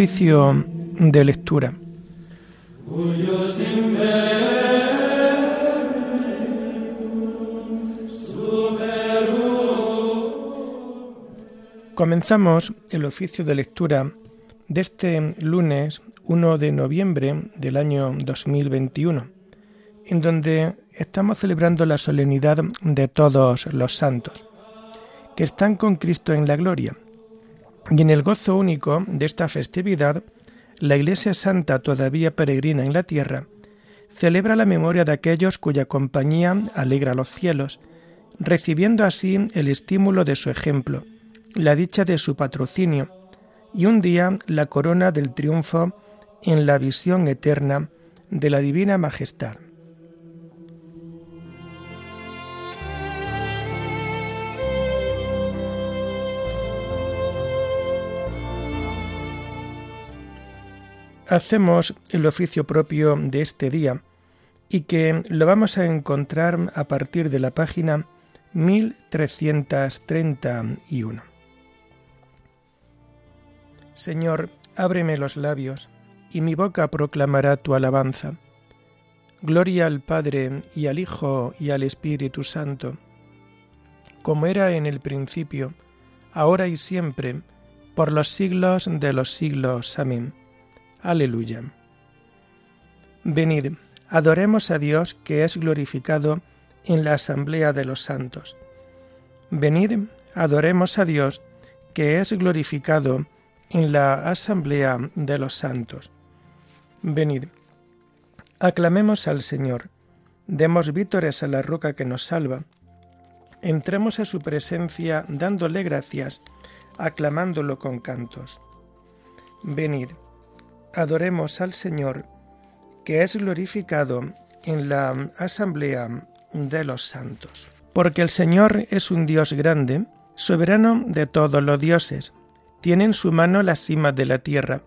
Oficio de lectura. Comenzamos el oficio de lectura de este lunes 1 de noviembre del año 2021, en donde estamos celebrando la solemnidad de todos los santos, que están con Cristo en la gloria. Y en el gozo único de esta festividad, la Iglesia Santa, todavía peregrina en la tierra, celebra la memoria de aquellos cuya compañía alegra los cielos, recibiendo así el estímulo de su ejemplo, la dicha de su patrocinio, y un día la corona del triunfo en la visión eterna de la Divina Majestad. Hacemos el oficio propio de este día y que lo vamos a encontrar a partir de la página 1331. Señor, ábreme los labios, y mi boca proclamará tu alabanza. Gloria al Padre y al Hijo y al Espíritu Santo, como era en el principio, ahora y siempre, por los siglos de los siglos. Amén. Aleluya. Venid, adoremos a Dios que es glorificado en la asamblea de los santos. Venid, adoremos a Dios que es glorificado en la asamblea de los santos. Venid, aclamemos al Señor, demos vítores a la roca que nos salva, entremos a su presencia dándole gracias, aclamándolo con cantos. Venid, adoremos al Señor, que es glorificado en la asamblea de los santos. Porque el Señor es un Dios grande, soberano de todos los dioses, tiene en su mano las cimas de la tierra.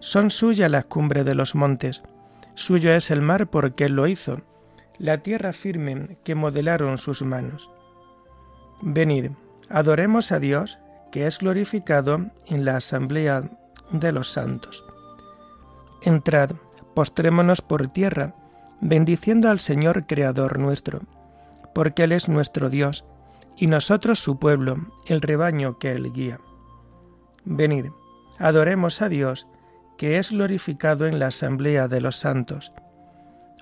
Son suyas las cumbres de los montes. Suyo es el mar porque él lo hizo, la tierra firme que modelaron sus manos. Venid, adoremos a Dios, que es glorificado en la asamblea de los santos. Entrad, postrémonos por tierra, bendiciendo al Señor Creador nuestro, porque Él es nuestro Dios, y nosotros su pueblo, el rebaño que Él guía. Venid, adoremos a Dios, que es glorificado en la asamblea de los santos.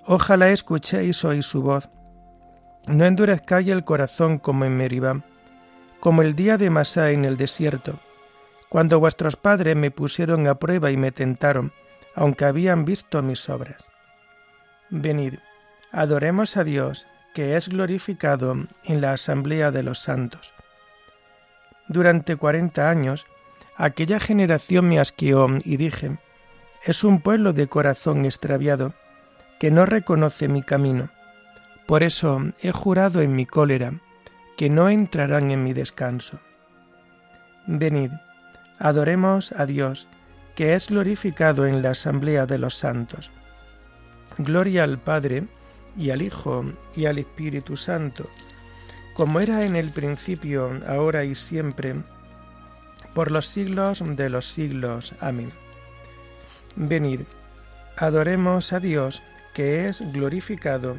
Ojalá escuchéis hoy su voz. No endurezcáis el corazón como en Meribá, como el día de Masá en el desierto, cuando vuestros padres me pusieron a prueba y me tentaron, aunque habían visto mis obras. Venid, adoremos a Dios, que es glorificado en la asamblea de los santos. Durante cuarenta años Aquella generación me asqueó y dije, es un pueblo de corazón extraviado, que no reconoce mi camino. Por eso he jurado en mi cólera, que no entrarán en mi descanso. Venid, adoremos a Dios, que es glorificado en la asamblea de los santos. Gloria al Padre, y al Hijo, y al Espíritu Santo, como era en el principio, ahora y siempre, por los siglos de los siglos. Amén. Venid, adoremos a Dios que es glorificado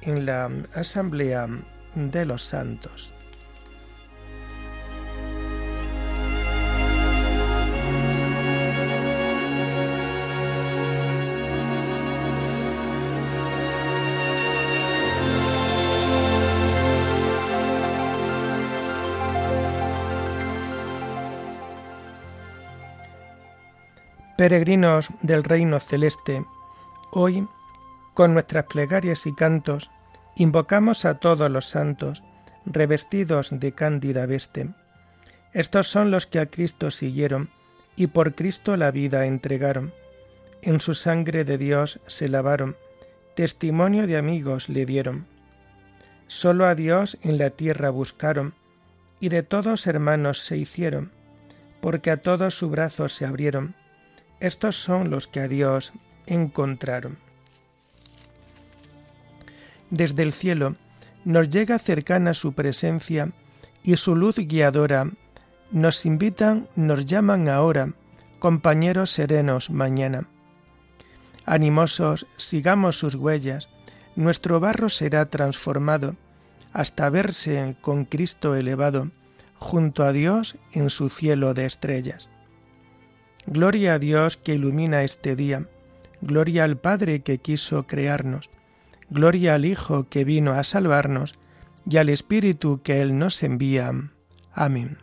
en la asamblea de los santos. Peregrinos del reino celeste, hoy, con nuestras plegarias y cantos, invocamos a todos los santos, revestidos de cándida veste. Estos son los que a Cristo siguieron y por Cristo la vida entregaron. En su sangre de Dios se lavaron, testimonio de amigos le dieron. Solo a Dios en la tierra buscaron, y de todos hermanos se hicieron, porque a todos su brazo se abrieron estos son los que a Dios encontraron. Desde el cielo nos llega cercana su presencia y su luz guiadora nos invitan, nos llaman ahora, compañeros serenos mañana. Animosos, sigamos sus huellas, nuestro barro será transformado hasta verse con Cristo elevado junto a Dios en su cielo de estrellas. Gloria a Dios que ilumina este día, gloria al Padre que quiso crearnos, gloria al Hijo que vino a salvarnos, y al Espíritu que Él nos envía. Amén.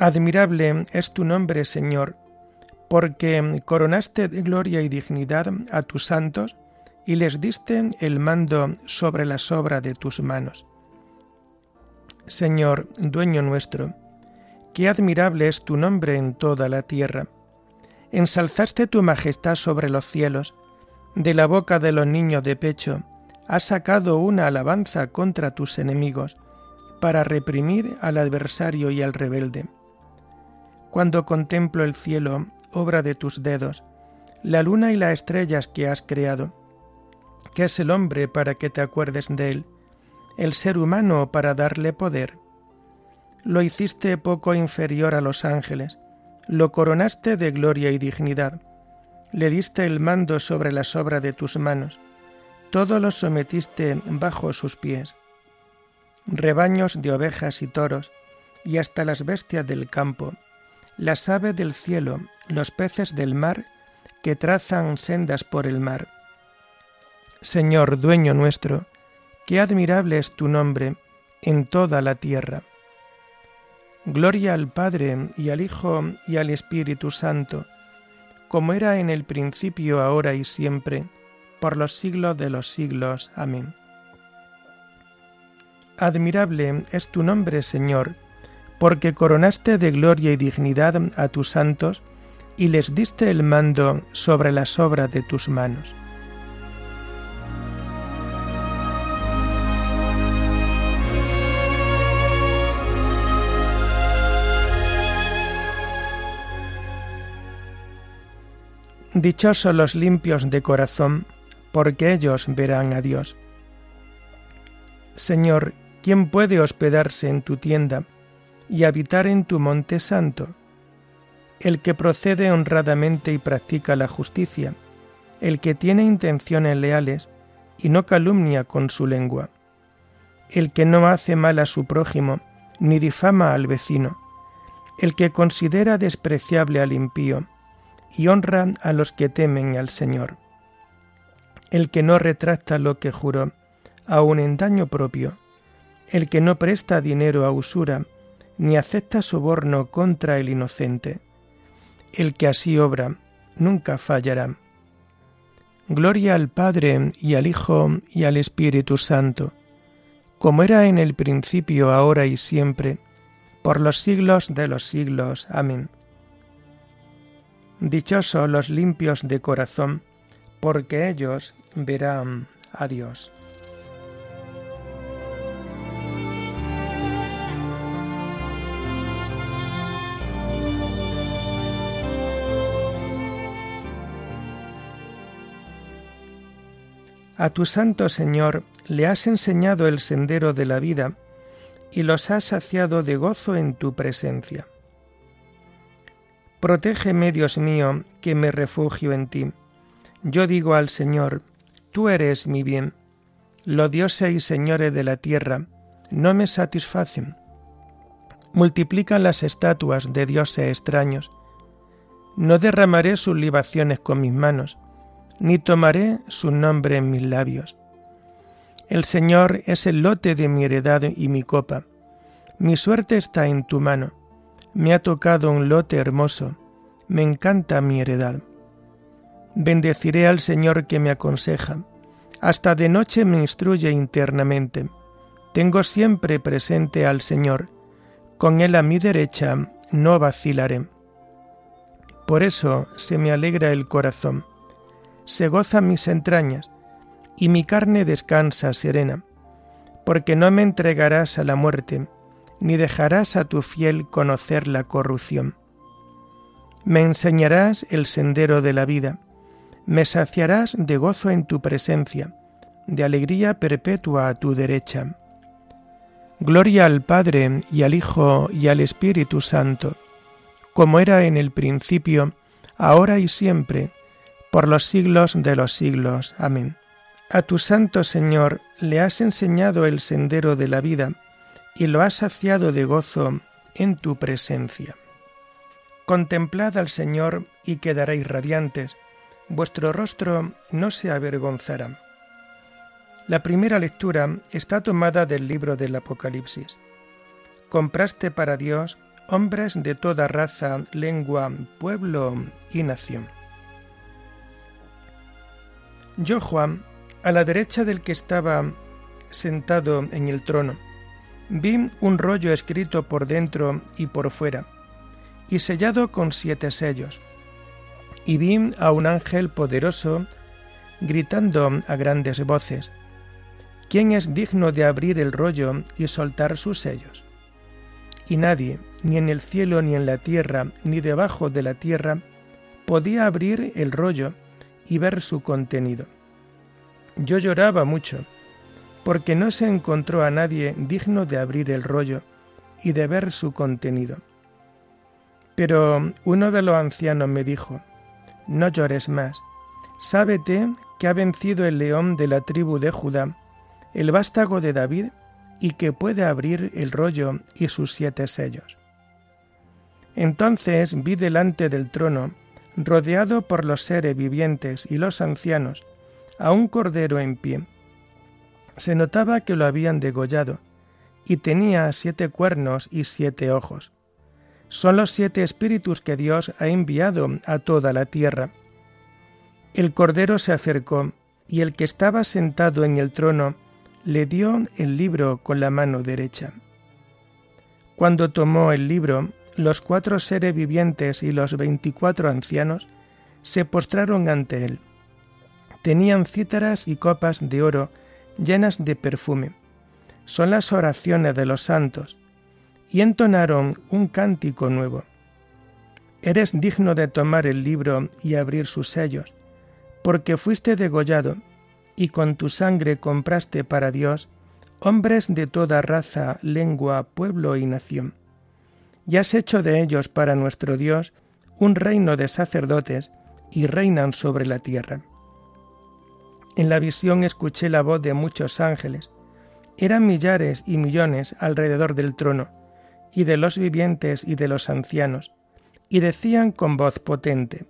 Admirable es tu nombre, Señor, porque coronaste de gloria y dignidad a tus santos y les diste el mando sobre la sobra de tus manos. Señor, dueño nuestro, qué admirable es tu nombre en toda la tierra. Ensalzaste tu majestad sobre los cielos, de la boca de los niños de pecho has sacado una alabanza contra tus enemigos, para reprimir al adversario y al rebelde. Cuando contemplo el cielo, obra de tus dedos, la luna y las estrellas que has creado, ¿qué es el hombre para que te acuerdes de él? El ser humano para darle poder. Lo hiciste poco inferior a los ángeles, lo coronaste de gloria y dignidad, le diste el mando sobre las obras de tus manos, todo lo sometiste bajo sus pies. Rebaños de ovejas y toros, y hasta las bestias del campo, las aves del cielo, los peces del mar, que trazan sendas por el mar. Señor, dueño nuestro, qué admirable es tu nombre en toda la tierra. Gloria al Padre y al Hijo y al Espíritu Santo, como era en el principio, ahora y siempre, por los siglos de los siglos. Amén. Admirable es tu nombre, Señor, porque coronaste de gloria y dignidad a tus santos y les diste el mando sobre las obras de tus manos. Dichosos los limpios de corazón, porque ellos verán a Dios. Señor, ¿quién puede hospedarse en tu tienda? Y habitar en tu monte santo, el que procede honradamente y practica la justicia, el que tiene intenciones leales y no calumnia con su lengua, el que no hace mal a su prójimo ni difama al vecino, el que considera despreciable al impío y honra a los que temen al Señor, el que no retracta lo que juró, aun en daño propio, el que no presta dinero a usura, ni acepta soborno contra el inocente. El que así obra nunca fallará. Gloria al Padre y al Hijo y al Espíritu Santo, como era en el principio, ahora y siempre, por los siglos de los siglos. Amén. Dichosos los limpios de corazón, porque ellos verán a Dios. A tu Santo Señor le has enseñado el sendero de la vida y los has saciado de gozo en tu presencia. Protégeme, Dios mío, que me refugio en ti. Yo digo al Señor, tú eres mi bien. Los dioses y señores de la tierra no me satisfacen. Multiplican las estatuas de dioses extraños. No derramaré sus libaciones con mis manos ni tomaré su nombre en mis labios. El Señor es el lote de mi heredad y mi copa. Mi suerte está en tu mano. Me ha tocado un lote hermoso. Me encanta mi heredad. Bendeciré al Señor que me aconseja. Hasta de noche me instruye internamente. Tengo siempre presente al Señor. Con Él a mi derecha no vacilaré. Por eso se me alegra el corazón se gozan mis entrañas, y mi carne descansa serena, porque no me entregarás a la muerte, ni dejarás a tu fiel conocer la corrupción. Me enseñarás el sendero de la vida, Me saciarás de gozo en tu presencia, de alegría perpetua a tu derecha. Gloria al Padre y al Hijo y al Espíritu Santo, como era en el principio, ahora y siempre, por los siglos de los siglos. Amén. A tu Santo Señor le has enseñado el sendero de la vida y lo has saciado de gozo en tu presencia. Contemplad al Señor y quedaréis radiantes, vuestro rostro no se avergonzará. La primera lectura está tomada del libro del Apocalipsis. Compraste para Dios hombres de toda raza, lengua, pueblo y nación. Yo, Juan, a la derecha del que estaba sentado en el trono, vi un rollo escrito por dentro y por fuera, y sellado con siete sellos. Y vi a un ángel poderoso gritando a grandes voces, ¿quién es digno de abrir el rollo y soltar sus sellos? Y nadie, ni en el cielo, ni en la tierra, ni debajo de la tierra, podía abrir el rollo y ver su contenido yo lloraba mucho, porque no se encontró a nadie digno de abrir el rollo y de ver su contenido. Pero uno de los ancianos me dijo, No llores más, sábete que ha vencido el león de la tribu de Judá, el vástago de David, y que puede abrir el rollo y sus siete sellos. Entonces vi delante del trono, rodeado por los seres vivientes y los ancianos, a un cordero en pie. Se notaba que lo habían degollado, y tenía siete cuernos y siete ojos. Son los siete espíritus que Dios ha enviado a toda la tierra. El cordero se acercó, y el que estaba sentado en el trono le dio el libro con la mano derecha. Cuando tomó el libro, los cuatro seres vivientes y los veinticuatro ancianos se postraron ante él tenían cítaras y copas de oro llenas de perfume. Son las oraciones de los santos, y entonaron un cántico nuevo. Eres digno de tomar el libro y abrir sus sellos, porque fuiste degollado, y con tu sangre compraste para Dios hombres de toda raza, lengua, pueblo y nación. Y has hecho de ellos para nuestro Dios un reino de sacerdotes, y reinan sobre la tierra. En la visión escuché la voz de muchos ángeles. Eran millares y millones alrededor del trono, y de los vivientes y de los ancianos, y decían con voz potente,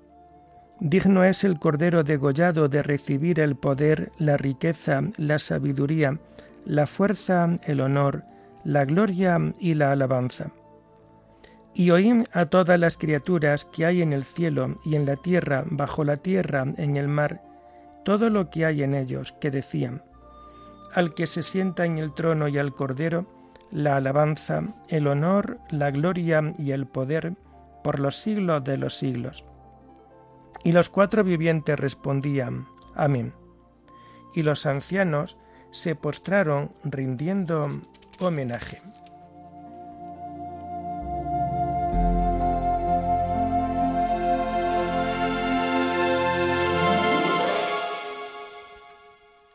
Digno es el Cordero degollado de recibir el poder, la riqueza, la sabiduría, la fuerza, el honor, la gloria y la alabanza. Y oí a todas las criaturas que hay en el cielo y en la tierra, bajo la tierra, en el mar, todo lo que hay en ellos, que decían, al que se sienta en el trono y al Cordero, la alabanza, el honor, la gloria y el poder por los siglos de los siglos. Y los cuatro vivientes respondían, Amén. Y los ancianos se postraron rindiendo homenaje.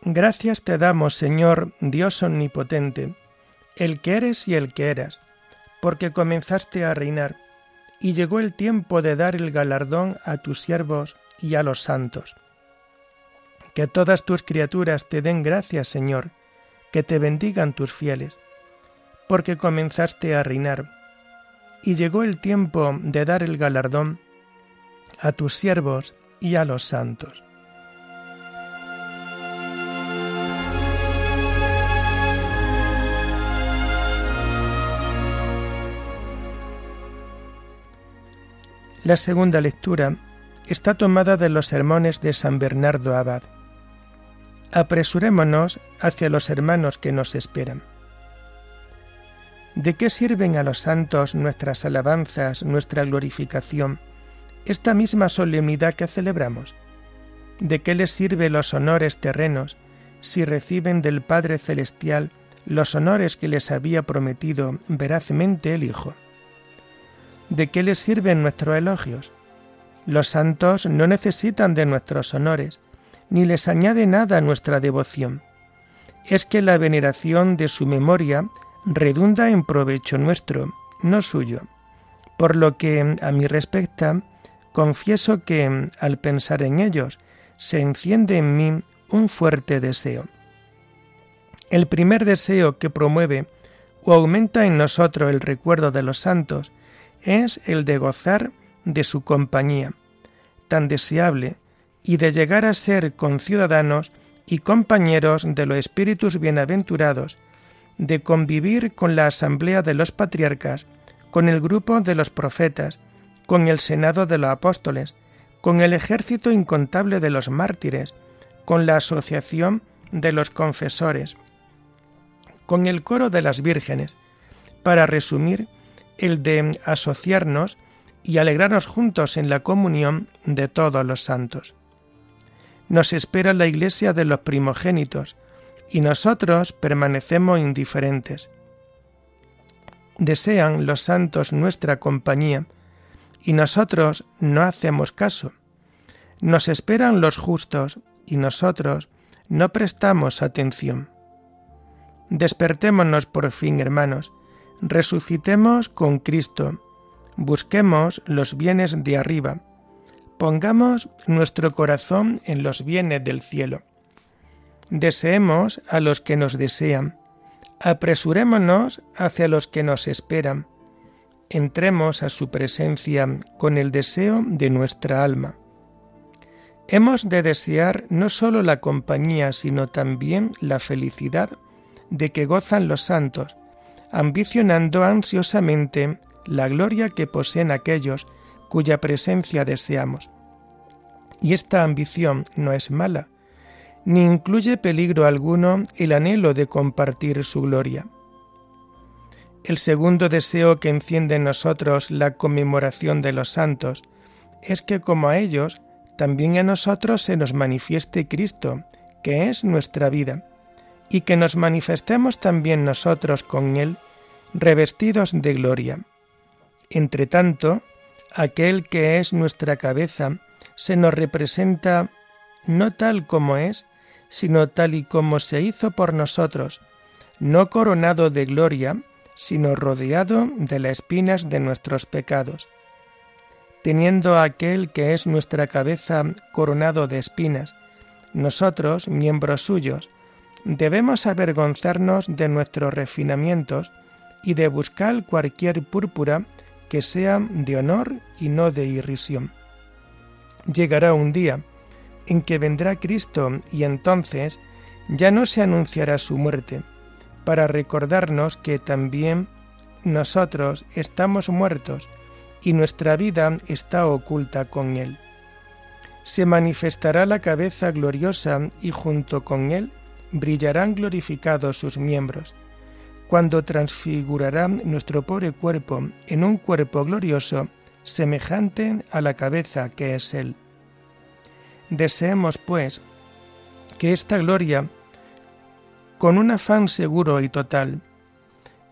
Gracias te damos, Señor, Dios omnipotente, el que eres y el que eras, porque comenzaste a reinar, y llegó el tiempo de dar el galardón a tus siervos y a los santos. Que todas tus criaturas te den gracias, Señor, que te bendigan tus fieles, porque comenzaste a reinar, y llegó el tiempo de dar el galardón a tus siervos y a los santos. La segunda lectura está tomada de los sermones de San Bernardo Abad. Apresurémonos hacia los hermanos que nos esperan. ¿De qué sirven a los santos nuestras alabanzas, nuestra glorificación, esta misma solemnidad que celebramos? ¿De qué les sirve los honores terrenos si reciben del Padre Celestial los honores que les había prometido verazmente el Hijo? ¿De qué les sirven nuestros elogios? Los santos no necesitan de nuestros honores, ni les añade nada a nuestra devoción. Es que la veneración de su memoria redunda en provecho nuestro, no suyo. Por lo que a mí respecta, confieso que al pensar en ellos se enciende en mí un fuerte deseo. El primer deseo que promueve o aumenta en nosotros el recuerdo de los santos es el de gozar de su compañía, tan deseable, y de llegar a ser conciudadanos y compañeros de los espíritus bienaventurados, de convivir con la asamblea de los patriarcas, con el grupo de los profetas, con el senado de los apóstoles, con el ejército incontable de los mártires, con la asociación de los confesores, con el coro de las vírgenes, para resumir el de asociarnos y alegrarnos juntos en la comunión de todos los santos. Nos espera la iglesia de los primogénitos, y nosotros permanecemos indiferentes. Desean los santos nuestra compañía, y nosotros no hacemos caso. Nos esperan los justos, y nosotros no prestamos atención. Despertémonos por fin, hermanos, resucitemos con Cristo, busquemos los bienes de arriba, pongamos nuestro corazón en los bienes del cielo. Deseemos a los que nos desean, apresurémonos hacia los que nos esperan, entremos a su presencia con el deseo de nuestra alma. Hemos de desear no sólo la compañía, sino también la felicidad de que gozan los santos, ambicionando ansiosamente la gloria que poseen aquellos cuya presencia deseamos. Y esta ambición no es mala, ni incluye peligro alguno el anhelo de compartir su gloria. El segundo deseo que enciende en nosotros la conmemoración de los santos es que como a ellos, también a nosotros se nos manifieste Cristo, que es nuestra vida y que nos manifestemos también nosotros con Él, revestidos de gloria. Entre tanto, aquel que es nuestra cabeza se nos representa no tal como es, sino tal y como se hizo por nosotros, no coronado de gloria, sino rodeado de las espinas de nuestros pecados. Teniendo aquel que es nuestra cabeza coronado de espinas, nosotros, miembros suyos, debemos avergonzarnos de nuestros refinamientos y de buscar cualquier púrpura que sea de honor y no de irrisión. Llegará un día en que vendrá Cristo y entonces ya no se anunciará su muerte, para recordarnos que también nosotros estamos muertos y nuestra vida está oculta con Él. Se manifestará la cabeza gloriosa y junto con Él brillarán glorificados sus miembros, cuando transfigurará nuestro pobre cuerpo en un cuerpo glorioso semejante a la cabeza que es Él. Deseemos, pues, que esta gloria, con un afán seguro y total,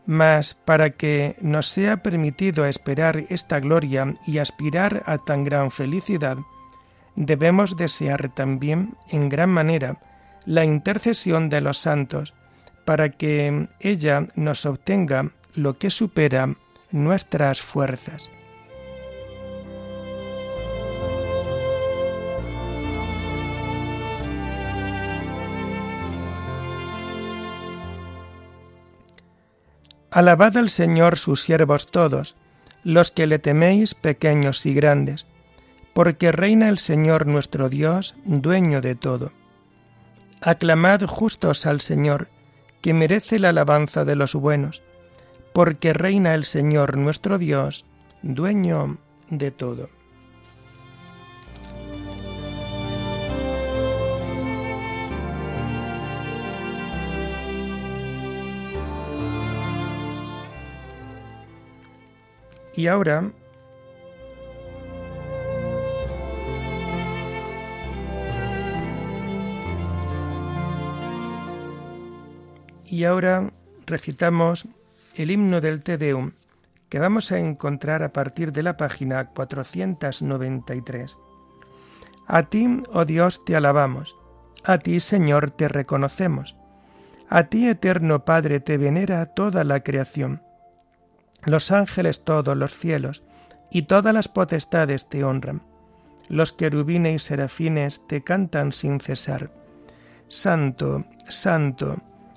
mas para que nos sea permitido esperar esta gloria y aspirar a tan gran felicidad, debemos desear también en gran manera la intercesión de los santos, para que ella nos obtenga lo que supera nuestras fuerzas. Alabad al Señor sus siervos todos, los que le teméis pequeños y grandes, porque reina el Señor nuestro Dios, dueño de todo. Aclamad justos al Señor, que merece la alabanza de los buenos, porque reina el Señor nuestro Dios, dueño de todo. Y ahora Y ahora recitamos el himno del Te Deum que vamos a encontrar a partir de la página 493. A ti, oh Dios, te alabamos, a ti, Señor, te reconocemos, a ti, eterno Padre, te venera toda la creación. Los ángeles todos, los cielos, y todas las potestades te honran. Los querubines y serafines te cantan sin cesar. Santo, santo,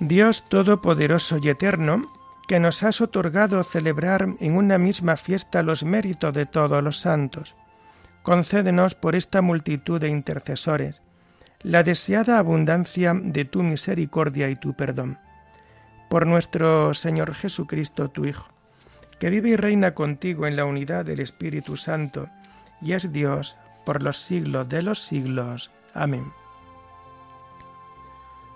Dios Todopoderoso y Eterno, que nos has otorgado celebrar en una misma fiesta los méritos de todos los santos, concédenos por esta multitud de intercesores la deseada abundancia de tu misericordia y tu perdón. Por nuestro Señor Jesucristo, tu Hijo, que vive y reina contigo en la unidad del Espíritu Santo, y es Dios por los siglos de los siglos. Amén.